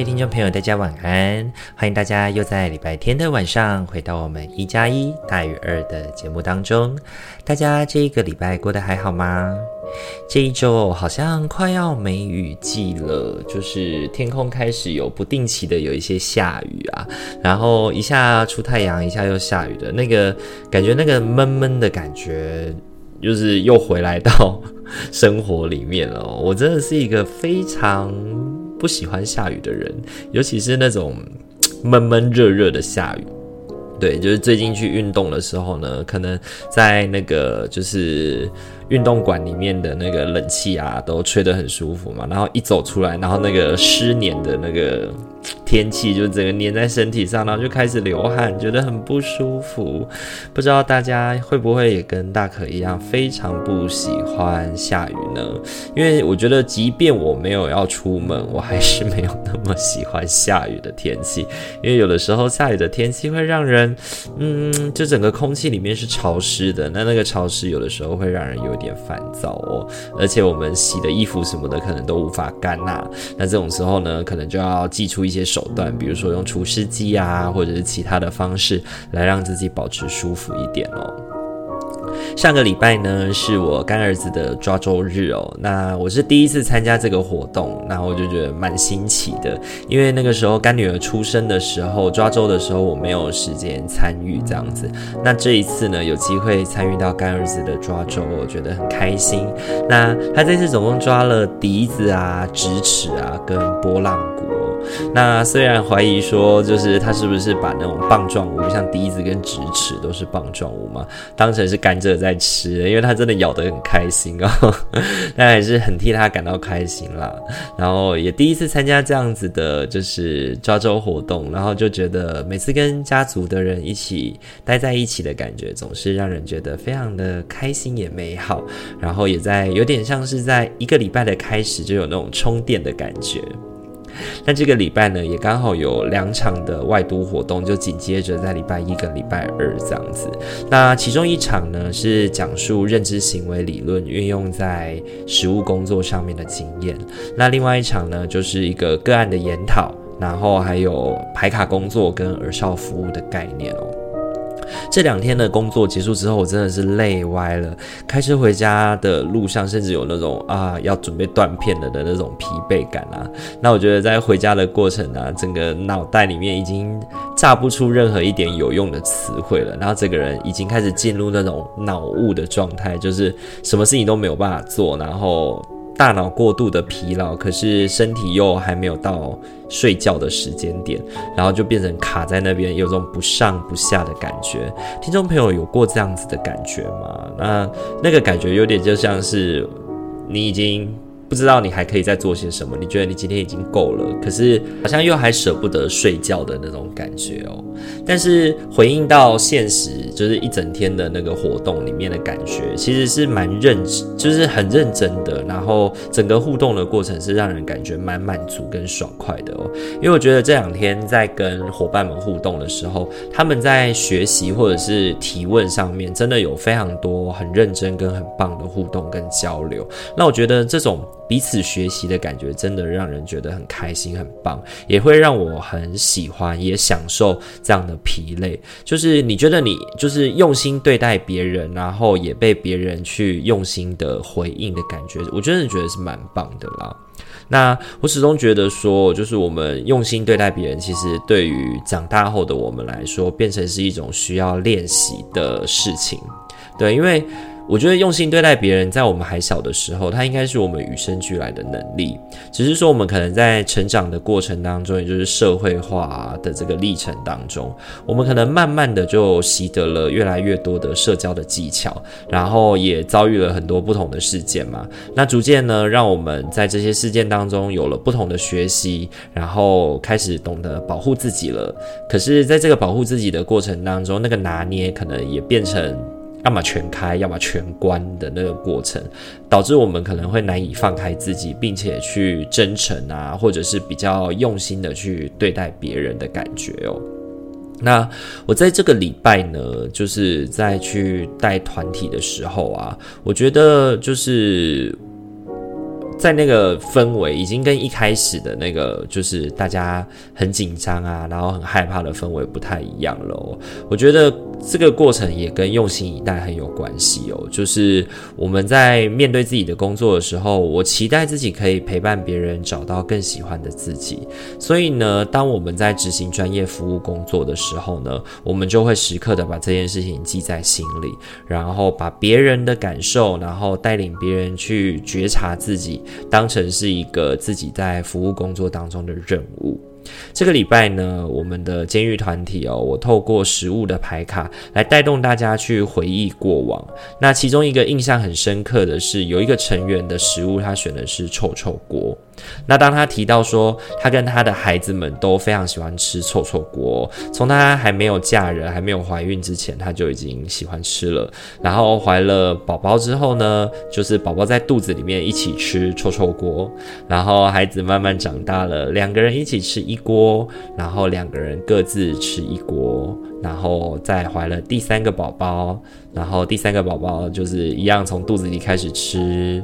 位听众朋友，大家晚安！欢迎大家又在礼拜天的晚上回到我们一加一大于二的节目当中。大家这一个礼拜过得还好吗？这一周好像快要梅雨季了，就是天空开始有不定期的有一些下雨啊，然后一下出太阳，一下又下雨的那个感觉，那个闷闷的感觉，就是又回来到生活里面了。我真的是一个非常。不喜欢下雨的人，尤其是那种闷闷热热的下雨。对，就是最近去运动的时候呢，可能在那个就是运动馆里面的那个冷气啊，都吹得很舒服嘛。然后一走出来，然后那个湿黏的那个。天气就整个黏在身体上，然后就开始流汗，觉得很不舒服。不知道大家会不会也跟大可一样，非常不喜欢下雨呢？因为我觉得，即便我没有要出门，我还是没有那么喜欢下雨的天气。因为有的时候下雨的天气会让人，嗯，就整个空气里面是潮湿的，那那个潮湿有的时候会让人有点烦躁哦。而且我们洗的衣服什么的，可能都无法干呐。那这种时候呢，可能就要祭出一些手段，比如说用除湿机啊，或者是其他的方式来让自己保持舒服一点哦。上个礼拜呢，是我干儿子的抓周日哦。那我是第一次参加这个活动，那我就觉得蛮新奇的。因为那个时候干女儿出生的时候，抓周的时候我没有时间参与这样子。那这一次呢，有机会参与到干儿子的抓周，我觉得很开心。那他这次总共抓了笛子啊、直尺啊跟波浪。那虽然怀疑说，就是他是不是把那种棒状物，像笛子跟直尺都是棒状物嘛，当成是甘蔗在吃，因为他真的咬得很开心哦，但还是很替他感到开心啦。然后也第一次参加这样子的，就是抓周活动，然后就觉得每次跟家族的人一起待在一起的感觉，总是让人觉得非常的开心也美好。然后也在有点像是在一个礼拜的开始就有那种充电的感觉。那这个礼拜呢，也刚好有两场的外都活动，就紧接着在礼拜一跟礼拜二这样子。那其中一场呢，是讲述认知行为理论运用在实务工作上面的经验。那另外一场呢，就是一个个案的研讨，然后还有排卡工作跟儿少服务的概念哦。这两天的工作结束之后，我真的是累歪了。开车回家的路上，甚至有那种啊要准备断片了的那种疲惫感啊。那我觉得在回家的过程啊，整个脑袋里面已经炸不出任何一点有用的词汇了。然后这个人已经开始进入那种脑雾的状态，就是什么事情都没有办法做，然后。大脑过度的疲劳，可是身体又还没有到睡觉的时间点，然后就变成卡在那边，有种不上不下的感觉。听众朋友有过这样子的感觉吗？那那个感觉有点就像是你已经。不知道你还可以再做些什么？你觉得你今天已经够了，可是好像又还舍不得睡觉的那种感觉哦。但是回应到现实，就是一整天的那个活动里面的感觉，其实是蛮认，就是很认真的。然后整个互动的过程是让人感觉蛮满足跟爽快的哦。因为我觉得这两天在跟伙伴们互动的时候，他们在学习或者是提问上面，真的有非常多很认真跟很棒的互动跟交流。那我觉得这种。彼此学习的感觉真的让人觉得很开心、很棒，也会让我很喜欢，也享受这样的疲累。就是你觉得你就是用心对待别人，然后也被别人去用心的回应的感觉，我真的觉得是蛮棒的啦。那我始终觉得说，就是我们用心对待别人，其实对于长大后的我们来说，变成是一种需要练习的事情。对，因为。我觉得用心对待别人，在我们还小的时候，它应该是我们与生俱来的能力。只是说，我们可能在成长的过程当中，也就是社会化的这个历程当中，我们可能慢慢的就习得了越来越多的社交的技巧，然后也遭遇了很多不同的事件嘛。那逐渐呢，让我们在这些事件当中有了不同的学习，然后开始懂得保护自己了。可是，在这个保护自己的过程当中，那个拿捏可能也变成。要么全开，要么全关的那个过程，导致我们可能会难以放开自己，并且去真诚啊，或者是比较用心的去对待别人的感觉哦。那我在这个礼拜呢，就是在去带团体的时候啊，我觉得就是。在那个氛围已经跟一开始的那个就是大家很紧张啊，然后很害怕的氛围不太一样了。我觉得这个过程也跟用心以待很有关系哦。就是我们在面对自己的工作的时候，我期待自己可以陪伴别人找到更喜欢的自己。所以呢，当我们在执行专业服务工作的时候呢，我们就会时刻的把这件事情记在心里，然后把别人的感受，然后带领别人去觉察自己。当成是一个自己在服务工作当中的任务。这个礼拜呢，我们的监狱团体哦，我透过食物的牌卡来带动大家去回忆过往。那其中一个印象很深刻的是，有一个成员的食物，他选的是臭臭锅。那当他提到说，他跟他的孩子们都非常喜欢吃臭臭锅，从他还没有嫁人、还没有怀孕之前，他就已经喜欢吃了。然后怀了宝宝之后呢，就是宝宝在肚子里面一起吃臭臭锅，然后孩子慢慢长大了，两个人一起吃一锅，然后两个人各自吃一锅，然后再怀了第三个宝宝，然后第三个宝宝就是一样从肚子里开始吃。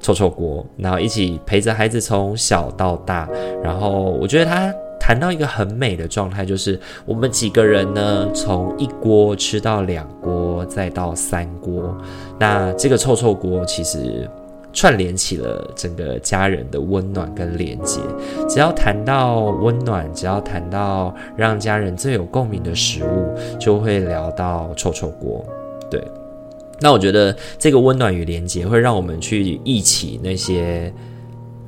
臭臭锅，然后一起陪着孩子从小到大，然后我觉得他谈到一个很美的状态，就是我们几个人呢，从一锅吃到两锅，再到三锅，那这个臭臭锅其实串联起了整个家人的温暖跟连接。只要谈到温暖，只要谈到让家人最有共鸣的食物，就会聊到臭臭锅，对。那我觉得这个温暖与连接会让我们去忆起那些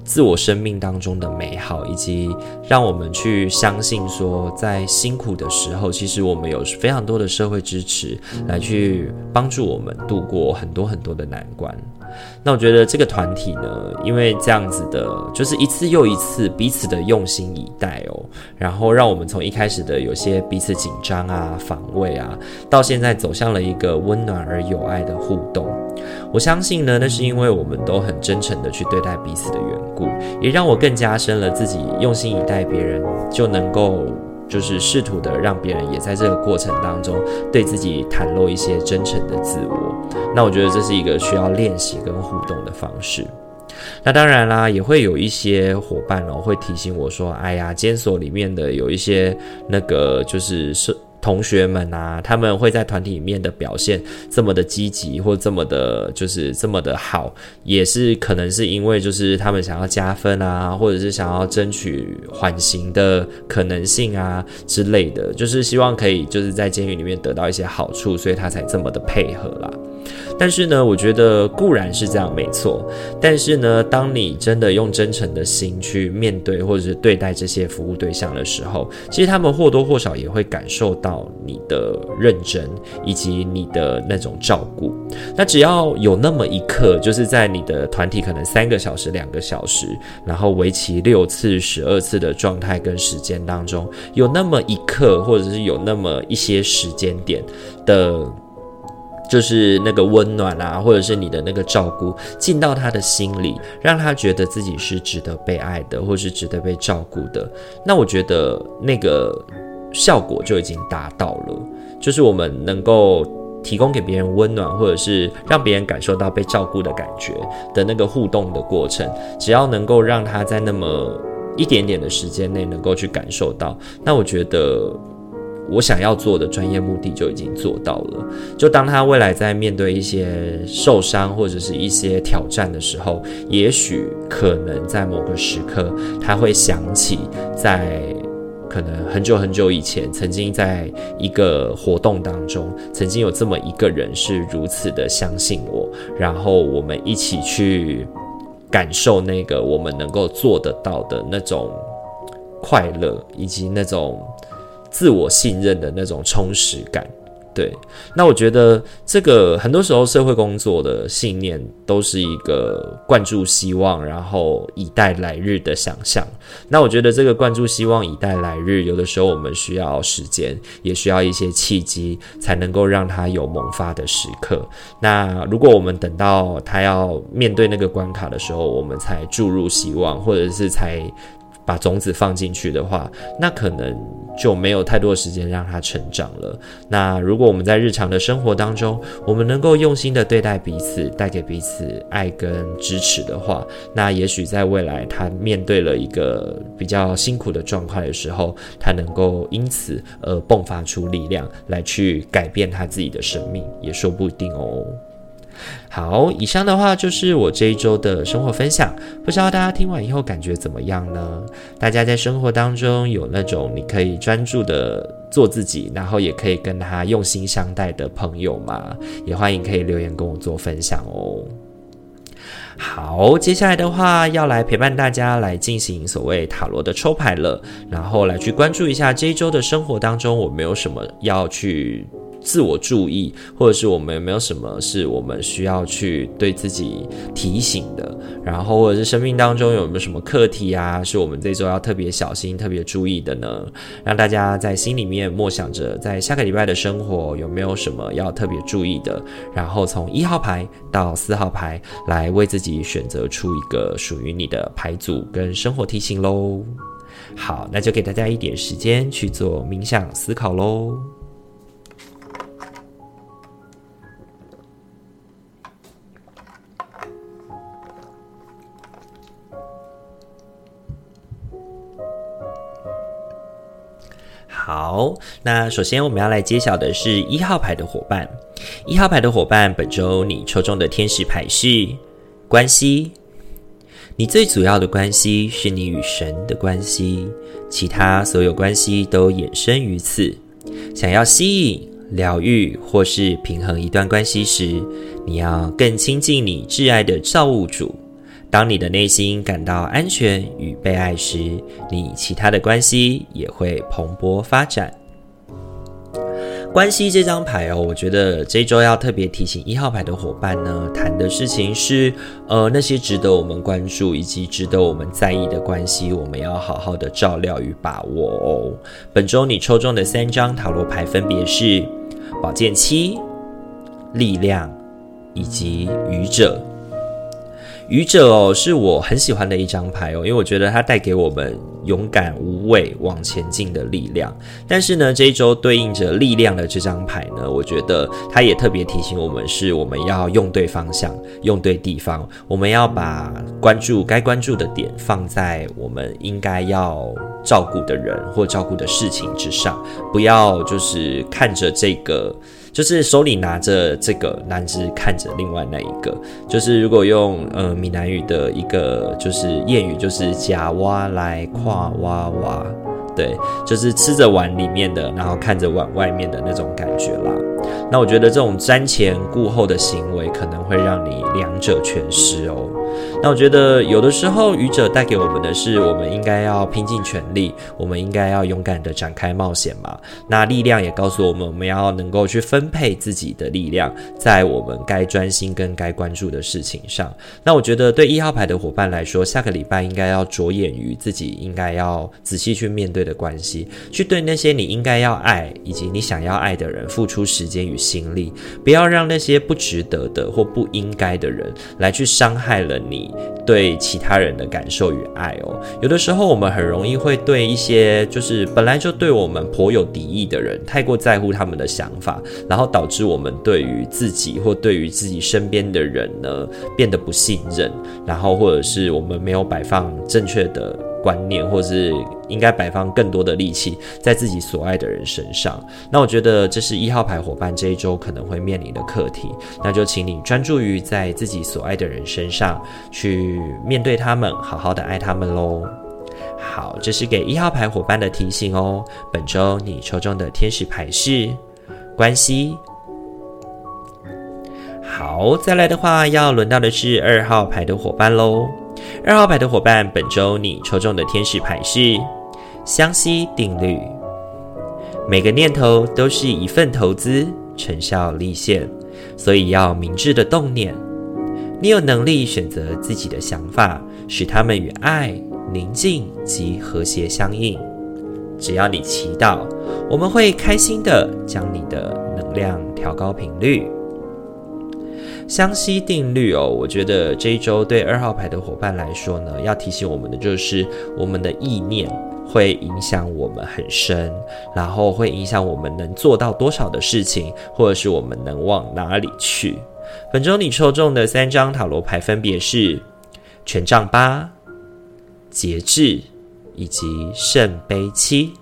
自我生命当中的美好，以及让我们去相信说，在辛苦的时候，其实我们有非常多的社会支持来去帮助我们度过很多很多的难关。那我觉得这个团体呢，因为这样子的，就是一次又一次彼此的用心以待哦，然后让我们从一开始的有些彼此紧张啊、防卫啊，到现在走向了一个温暖而有爱的互动。我相信呢，那是因为我们都很真诚的去对待彼此的缘故，也让我更加深了自己用心以待别人就能够。就是试图的让别人也在这个过程当中对自己袒露一些真诚的自我，那我觉得这是一个需要练习跟互动的方式。那当然啦，也会有一些伙伴哦会提醒我说：“哎呀，监所里面的有一些那个就是是。”同学们啊，他们会在团体里面的表现这么的积极，或这么的，就是这么的好，也是可能是因为就是他们想要加分啊，或者是想要争取缓刑的可能性啊之类的，就是希望可以就是在监狱里面得到一些好处，所以他才这么的配合啦。但是呢，我觉得固然是这样，没错。但是呢，当你真的用真诚的心去面对或者是对待这些服务对象的时候，其实他们或多或少也会感受到你的认真以及你的那种照顾。那只要有那么一刻，就是在你的团体可能三个小时、两个小时，然后为期六次、十二次的状态跟时间当中，有那么一刻，或者是有那么一些时间点的。就是那个温暖啊，或者是你的那个照顾进到他的心里，让他觉得自己是值得被爱的，或是值得被照顾的。那我觉得那个效果就已经达到了。就是我们能够提供给别人温暖，或者是让别人感受到被照顾的感觉的那个互动的过程，只要能够让他在那么一点点的时间内能够去感受到，那我觉得。我想要做的专业目的就已经做到了。就当他未来在面对一些受伤或者是一些挑战的时候，也许可能在某个时刻，他会想起在可能很久很久以前，曾经在一个活动当中，曾经有这么一个人是如此的相信我，然后我们一起去感受那个我们能够做得到的那种快乐，以及那种自我信任的那种充实感。对，那我觉得这个很多时候社会工作的信念都是一个灌注希望，然后以待来日的想象。那我觉得这个灌注希望，以待来日，有的时候我们需要时间，也需要一些契机，才能够让它有萌发的时刻。那如果我们等到他要面对那个关卡的时候，我们才注入希望，或者是才。把种子放进去的话，那可能就没有太多时间让它成长了。那如果我们在日常的生活当中，我们能够用心的对待彼此，带给彼此爱跟支持的话，那也许在未来他面对了一个比较辛苦的状况的时候，他能够因此而迸发出力量来去改变他自己的生命，也说不定哦。好，以上的话就是我这一周的生活分享，不知道大家听完以后感觉怎么样呢？大家在生活当中有那种你可以专注的做自己，然后也可以跟他用心相待的朋友吗？也欢迎可以留言跟我做分享哦。好，接下来的话要来陪伴大家来进行所谓塔罗的抽牌了，然后来去关注一下这一周的生活当中，我没有什么要去。自我注意，或者是我们有没有什么是我们需要去对自己提醒的？然后，或者是生命当中有没有什么课题啊，是我们这周要特别小心、特别注意的呢？让大家在心里面默想着，在下个礼拜的生活有没有什么要特别注意的？然后从一号牌到四号牌来为自己选择出一个属于你的牌组跟生活提醒喽。好，那就给大家一点时间去做冥想思考喽。好，那首先我们要来揭晓的是一号牌的伙伴。一号牌的伙伴，本周你抽中的天使牌是关系。你最主要的关系是你与神的关系，其他所有关系都衍生于此。想要吸引、疗愈或是平衡一段关系时，你要更亲近你挚爱的造物主。当你的内心感到安全与被爱时，你其他的关系也会蓬勃发展。关系这张牌哦，我觉得这周要特别提醒一号牌的伙伴呢，谈的事情是，呃，那些值得我们关注以及值得我们在意的关系，我们要好好的照料与把握哦。本周你抽中的三张塔罗牌分别是宝剑七、力量以及愚者。愚者哦，是我很喜欢的一张牌哦，因为我觉得它带给我们勇敢无畏往前进的力量。但是呢，这一周对应着力量的这张牌呢，我觉得它也特别提醒我们，是我们要用对方向，用对地方，我们要把关注该关注的点放在我们应该要照顾的人或照顾的事情之上，不要就是看着这个。就是手里拿着这个，男子看着另外那一个。就是如果用呃闽南语的一个就是谚语，就是夹挖来跨挖挖，对，就是吃着碗里面的，然后看着碗外面的那种感觉啦。那我觉得这种瞻前顾后的行为，可能会让你两者全失哦。那我觉得有的时候，愚者带给我们的是，我们应该要拼尽全力，我们应该要勇敢地展开冒险嘛。那力量也告诉我们，我们要能够去分配自己的力量，在我们该专心跟该关注的事情上。那我觉得对一号牌的伙伴来说，下个礼拜应该要着眼于自己应该要仔细去面对的关系，去对那些你应该要爱以及你想要爱的人付出时间与心力，不要让那些不值得的或不应该的人来去伤害了你对其他人的感受与爱哦，有的时候我们很容易会对一些就是本来就对我们颇有敌意的人，太过在乎他们的想法，然后导致我们对于自己或对于自己身边的人呢变得不信任，然后或者是我们没有摆放正确的。观念，或是应该摆放更多的力气在自己所爱的人身上。那我觉得这是一号牌伙伴这一周可能会面临的课题。那就请你专注于在自己所爱的人身上去面对他们，好好的爱他们喽。好，这是给一号牌伙伴的提醒哦。本周你抽中的天使牌是关系。好，再来的话，要轮到的是二号牌的伙伴喽。二号牌的伙伴，本周你抽中的天使牌是相吸定律。每个念头都是一份投资，成效立现，所以要明智的动念。你有能力选择自己的想法，使他们与爱、宁静及和谐相应。只要你祈祷，我们会开心的将你的能量调高频率。相吸定律哦，我觉得这一周对二号牌的伙伴来说呢，要提醒我们的就是我们的意念会影响我们很深，然后会影响我们能做到多少的事情，或者是我们能往哪里去。本周你抽中的三张塔罗牌分别是权杖八、节制以及圣杯七。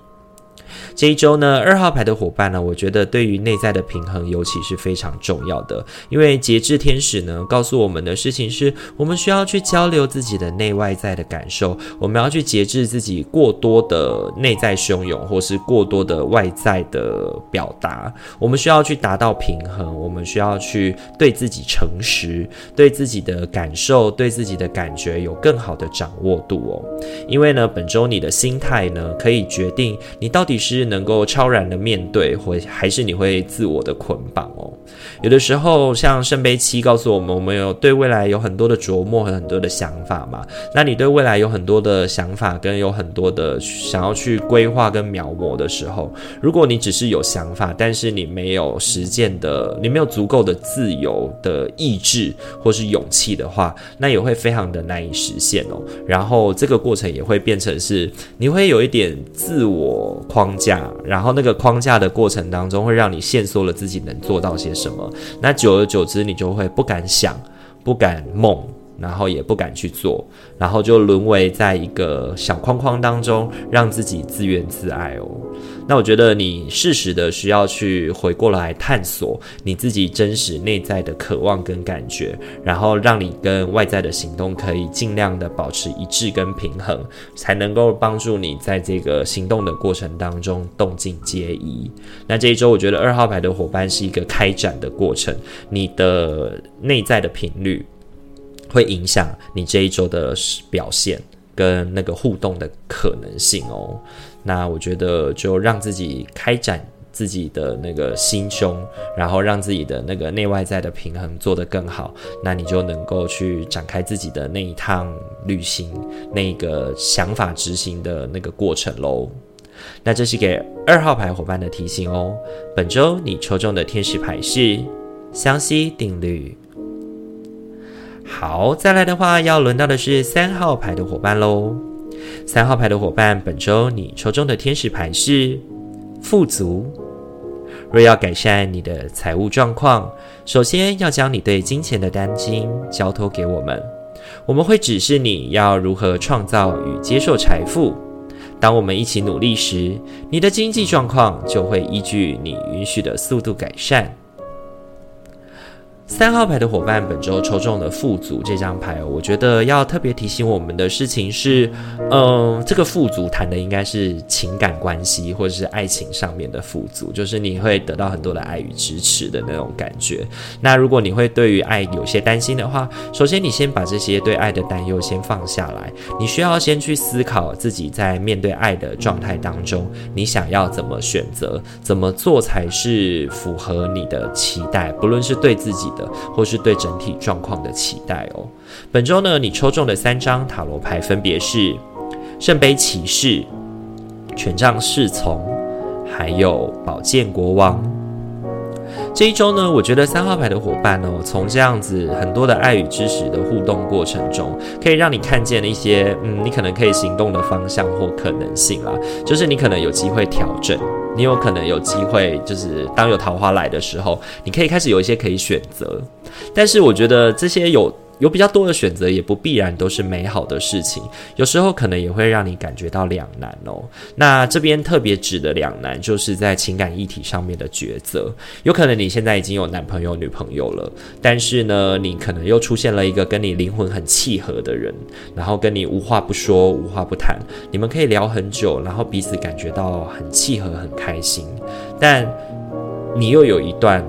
这一周呢，二号牌的伙伴呢，我觉得对于内在的平衡尤其是非常重要的。因为节制天使呢，告诉我们的事情是，我们需要去交流自己的内外在的感受，我们要去节制自己过多的内在汹涌，或是过多的外在的表达。我们需要去达到平衡，我们需要去对自己诚实，对自己的感受，对自己的感觉有更好的掌握度哦。因为呢，本周你的心态呢，可以决定你到底是。能够超然的面对，或还是你会自我的捆绑哦。有的时候，像圣杯七告诉我们，我们有对未来有很多的琢磨和很多的想法嘛。那你对未来有很多的想法，跟有很多的想要去规划跟描摹的时候，如果你只是有想法，但是你没有实践的，你没有足够的自由的意志或是勇气的话，那也会非常的难以实现哦。然后这个过程也会变成是，你会有一点自我框架。然后那个框架的过程当中，会让你限缩了自己能做到些什么。那久而久之，你就会不敢想，不敢梦。然后也不敢去做，然后就沦为在一个小框框当中，让自己自怨自艾哦。那我觉得你适时的需要去回过来探索你自己真实内在的渴望跟感觉，然后让你跟外在的行动可以尽量的保持一致跟平衡，才能够帮助你在这个行动的过程当中动静皆宜。那这一周我觉得二号牌的伙伴是一个开展的过程，你的内在的频率。会影响你这一周的表现跟那个互动的可能性哦。那我觉得就让自己开展自己的那个心胸，然后让自己的那个内外在的平衡做得更好，那你就能够去展开自己的那一趟旅行，那个想法执行的那个过程喽。那这是给二号牌伙伴的提醒哦。本周你抽中的天使牌是相吸定律。好，再来的话，要轮到的是三号牌的伙伴喽。三号牌的伙伴，本周你抽中的天使牌是富足。若要改善你的财务状况，首先要将你对金钱的担心交托给我们，我们会指示你要如何创造与接受财富。当我们一起努力时，你的经济状况就会依据你允许的速度改善。三号牌的伙伴，本周抽中了富足这张牌哦。我觉得要特别提醒我们的事情是，嗯，这个富足谈的应该是情感关系或者是爱情上面的富足，就是你会得到很多的爱与支持的那种感觉。那如果你会对于爱有些担心的话，首先你先把这些对爱的担忧先放下来，你需要先去思考自己在面对爱的状态当中，你想要怎么选择，怎么做才是符合你的期待，不论是对自己或是对整体状况的期待哦。本周呢，你抽中的三张塔罗牌分别是圣杯骑士、权杖侍从，还有宝剑国王。这一周呢，我觉得三号牌的伙伴哦，从这样子很多的爱与知识的互动过程中，可以让你看见一些嗯，你可能可以行动的方向或可能性啦。就是你可能有机会调整。你有可能有机会，就是当有桃花来的时候，你可以开始有一些可以选择。但是我觉得这些有有比较多的选择，也不必然都是美好的事情，有时候可能也会让你感觉到两难哦。那这边特别指的两难，就是在情感议题上面的抉择。有可能你现在已经有男朋友、女朋友了，但是呢，你可能又出现了一个跟你灵魂很契合的人，然后跟你无话不说、无话不谈，你们可以聊很久，然后彼此感觉到很契合、很开心，但你又有一段。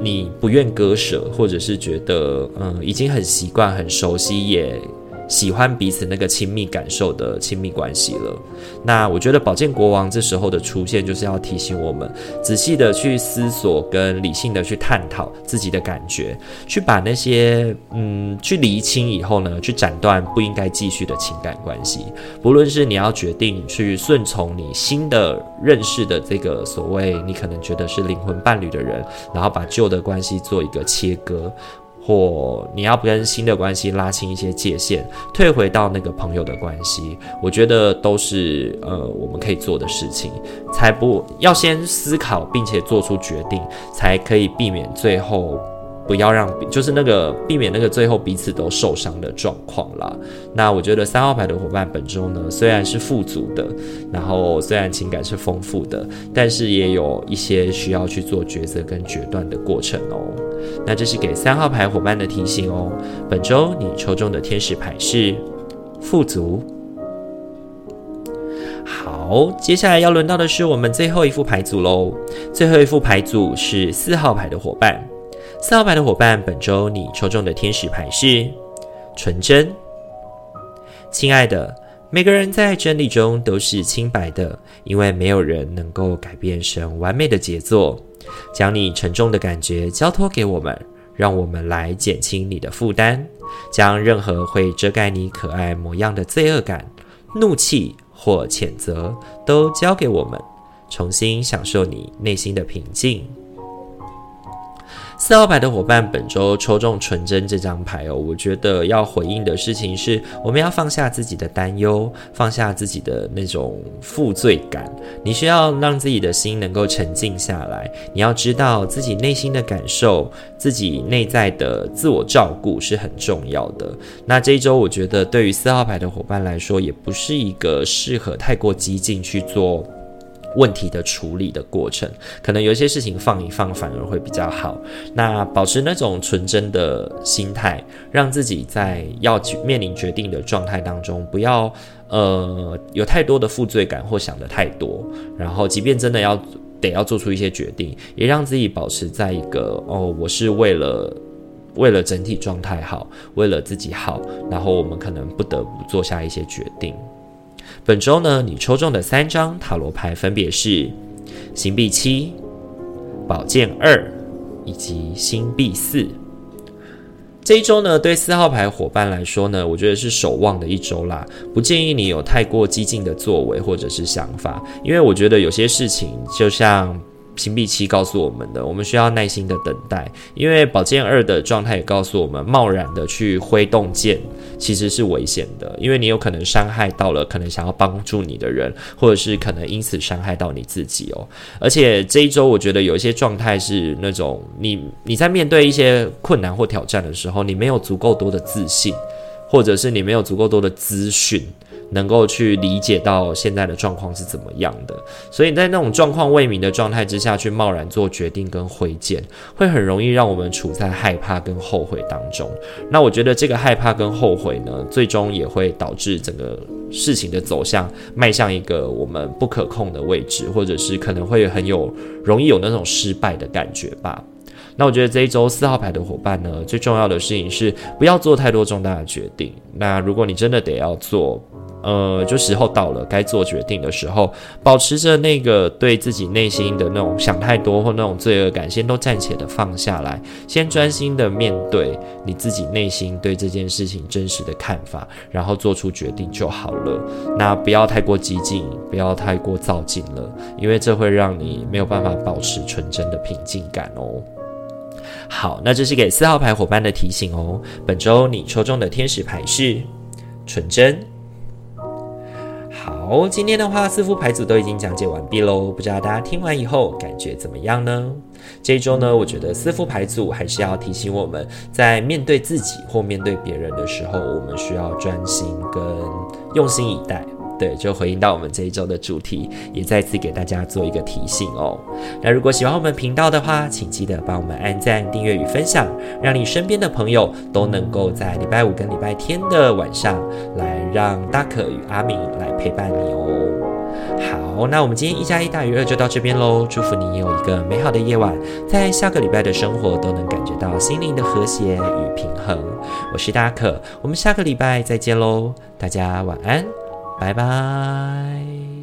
你不愿割舍，或者是觉得嗯已经很习惯、很熟悉，也喜欢彼此那个亲密感受的亲密关系了。那我觉得宝剑国王这时候的出现，就是要提醒我们仔细的去思索，跟理性的去探讨自己的感觉，去把那些嗯去厘清以后呢，去斩断不应该继续的情感关系。不论是你要决定去顺从你新的认识的这个所谓你可能觉得是灵魂伴侣的人，然后把旧的关系做一个切割。或你要不跟新的关系拉清一些界限，退回到那个朋友的关系，我觉得都是呃我们可以做的事情，才不要先思考并且做出决定，才可以避免最后。不要让，就是那个避免那个最后彼此都受伤的状况啦。那我觉得三号牌的伙伴本周呢，虽然是富足的，然后虽然情感是丰富的，但是也有一些需要去做抉择跟决断的过程哦。那这是给三号牌伙伴的提醒哦。本周你抽中的天使牌是富足。好，接下来要轮到的是我们最后一副牌组喽。最后一副牌组是四号牌的伙伴。四号牌的伙伴，本周你抽中的天使牌是纯真。亲爱的，每个人在真理中都是清白的，因为没有人能够改变神完美的杰作。将你沉重的感觉交托给我们，让我们来减轻你的负担。将任何会遮盖你可爱模样的罪恶感、怒气或谴责都交给我们，重新享受你内心的平静。四号牌的伙伴，本周抽中纯真这张牌哦。我觉得要回应的事情是，我们要放下自己的担忧，放下自己的那种负罪感。你需要让自己的心能够沉静下来。你要知道自己内心的感受，自己内在的自我照顾是很重要的。那这一周，我觉得对于四号牌的伙伴来说，也不是一个适合太过激进去做。问题的处理的过程，可能有一些事情放一放反而会比较好。那保持那种纯真的心态，让自己在要面临决定的状态当中，不要呃有太多的负罪感或想得太多。然后，即便真的要得要做出一些决定，也让自己保持在一个哦，我是为了为了整体状态好，为了自己好，然后我们可能不得不做下一些决定。本周呢，你抽中的三张塔罗牌分别是星币七、宝剑二以及星币四。这一周呢，对四号牌伙伴来说呢，我觉得是守望的一周啦，不建议你有太过激进的作为或者是想法，因为我觉得有些事情就像。星币七告诉我们的，我们需要耐心的等待，因为宝剑二的状态也告诉我们，贸然的去挥动剑其实是危险的，因为你有可能伤害到了可能想要帮助你的人，或者是可能因此伤害到你自己哦。而且这一周，我觉得有一些状态是那种你你在面对一些困难或挑战的时候，你没有足够多的自信，或者是你没有足够多的资讯。能够去理解到现在的状况是怎么样的，所以在那种状况未明的状态之下去贸然做决定跟挥剑，会很容易让我们处在害怕跟后悔当中。那我觉得这个害怕跟后悔呢，最终也会导致整个事情的走向迈向一个我们不可控的位置，或者是可能会很有容易有那种失败的感觉吧。那我觉得这一周四号牌的伙伴呢，最重要的事情是不要做太多重大的决定。那如果你真的得要做，呃，就时候到了，该做决定的时候，保持着那个对自己内心的那种想太多或那种罪恶感，先都暂且的放下来，先专心的面对你自己内心对这件事情真实的看法，然后做出决定就好了。那不要太过激进，不要太过躁进了，因为这会让你没有办法保持纯真的平静感哦。好，那这是给四号牌伙伴的提醒哦。本周你抽中的天使牌是纯真。好。今天的话四副牌组都已经讲解完毕喽，不知道大家听完以后感觉怎么样呢？这一周呢，我觉得四副牌组还是要提醒我们在面对自己或面对别人的时候，我们需要专心跟用心以待。对，就回应到我们这一周的主题，也再次给大家做一个提醒哦。那如果喜欢我们频道的话，请记得帮我们按赞、订阅与分享，让你身边的朋友都能够在礼拜五跟礼拜天的晚上，来让大可与阿明来陪伴你哦。好，那我们今天一加一大于二就到这边喽。祝福你有一个美好的夜晚，在下个礼拜的生活都能感觉到心灵的和谐与平衡。我是大可，我们下个礼拜再见喽，大家晚安。拜拜。